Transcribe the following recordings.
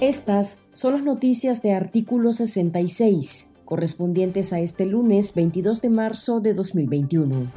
Estas son las noticias de artículo 66, correspondientes a este lunes 22 de marzo de 2021.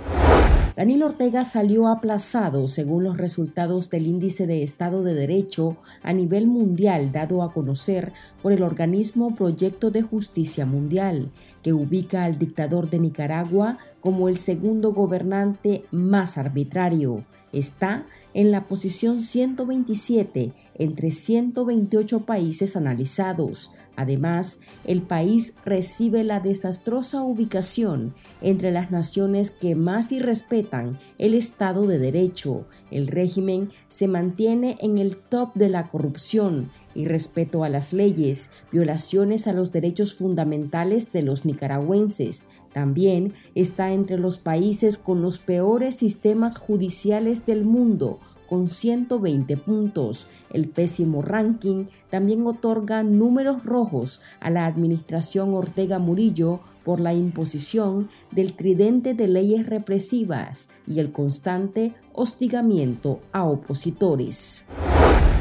Daniel Ortega salió aplazado según los resultados del índice de Estado de Derecho a nivel mundial dado a conocer por el organismo Proyecto de Justicia Mundial, que ubica al dictador de Nicaragua como el segundo gobernante más arbitrario. Está en la posición 127 entre 128 países analizados. Además, el país recibe la desastrosa ubicación entre las naciones que más irrespetan el Estado de Derecho. El régimen se mantiene en el top de la corrupción y respeto a las leyes, violaciones a los derechos fundamentales de los nicaragüenses. También está entre los países con los peores sistemas judiciales del mundo, con 120 puntos. El pésimo ranking también otorga números rojos a la administración Ortega Murillo por la imposición del tridente de leyes represivas y el constante hostigamiento a opositores.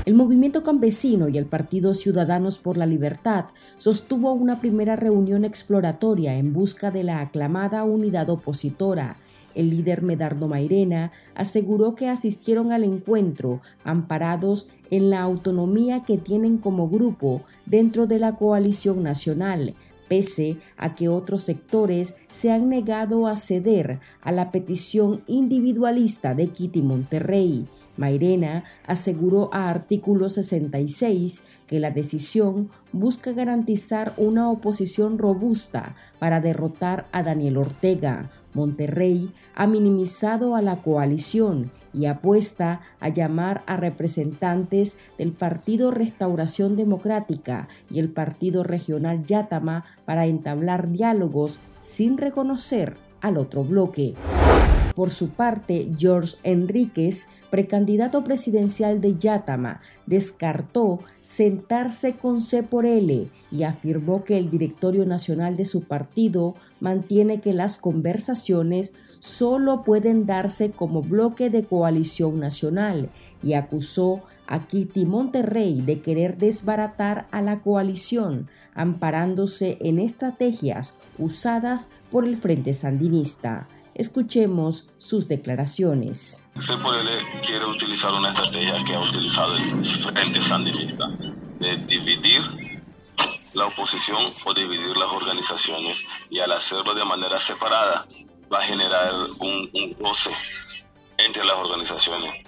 El movimiento campesino y el Partido Ciudadanos por la Libertad sostuvo una primera reunión exploratoria en busca de la aclamada unidad opositora. El líder Medardo Mairena aseguró que asistieron al encuentro amparados en la autonomía que tienen como grupo dentro de la coalición nacional, pese a que otros sectores se han negado a ceder a la petición individualista de Kitty Monterrey. Mairena aseguró a artículo 66 que la decisión busca garantizar una oposición robusta para derrotar a Daniel Ortega. Monterrey ha minimizado a la coalición y apuesta a llamar a representantes del Partido Restauración Democrática y el Partido Regional Yátama para entablar diálogos sin reconocer al otro bloque. Por su parte, George Enríquez, precandidato presidencial de Yatama, descartó sentarse con C por L y afirmó que el directorio nacional de su partido mantiene que las conversaciones solo pueden darse como bloque de coalición nacional y acusó a Kitty Monterrey de querer desbaratar a la coalición, amparándose en estrategias usadas por el Frente Sandinista. Escuchemos sus declaraciones. CPL quiere utilizar una estrategia que ha utilizado el Frente Sandinista de dividir la oposición o dividir las organizaciones y al hacerlo de manera separada va a generar un, un entre las organizaciones.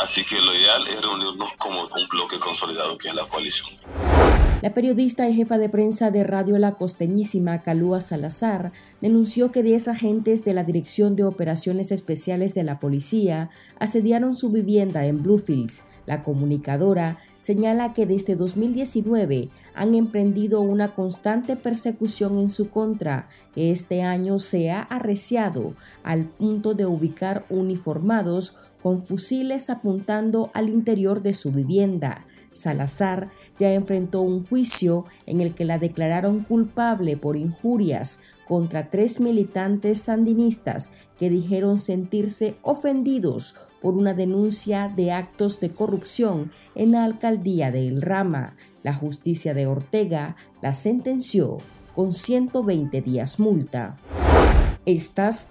Así que lo ideal es reunirnos como un bloque consolidado que es la coalición. La periodista y jefa de prensa de Radio La Costeñísima, Calúa Salazar, denunció que 10 agentes de la Dirección de Operaciones Especiales de la Policía asediaron su vivienda en Bluefields. La comunicadora señala que desde 2019 han emprendido una constante persecución en su contra, que este año se ha arreciado al punto de ubicar uniformados con fusiles apuntando al interior de su vivienda. Salazar ya enfrentó un juicio en el que la declararon culpable por injurias contra tres militantes sandinistas que dijeron sentirse ofendidos por una denuncia de actos de corrupción en la alcaldía de El Rama. La justicia de Ortega la sentenció con 120 días multa. Estas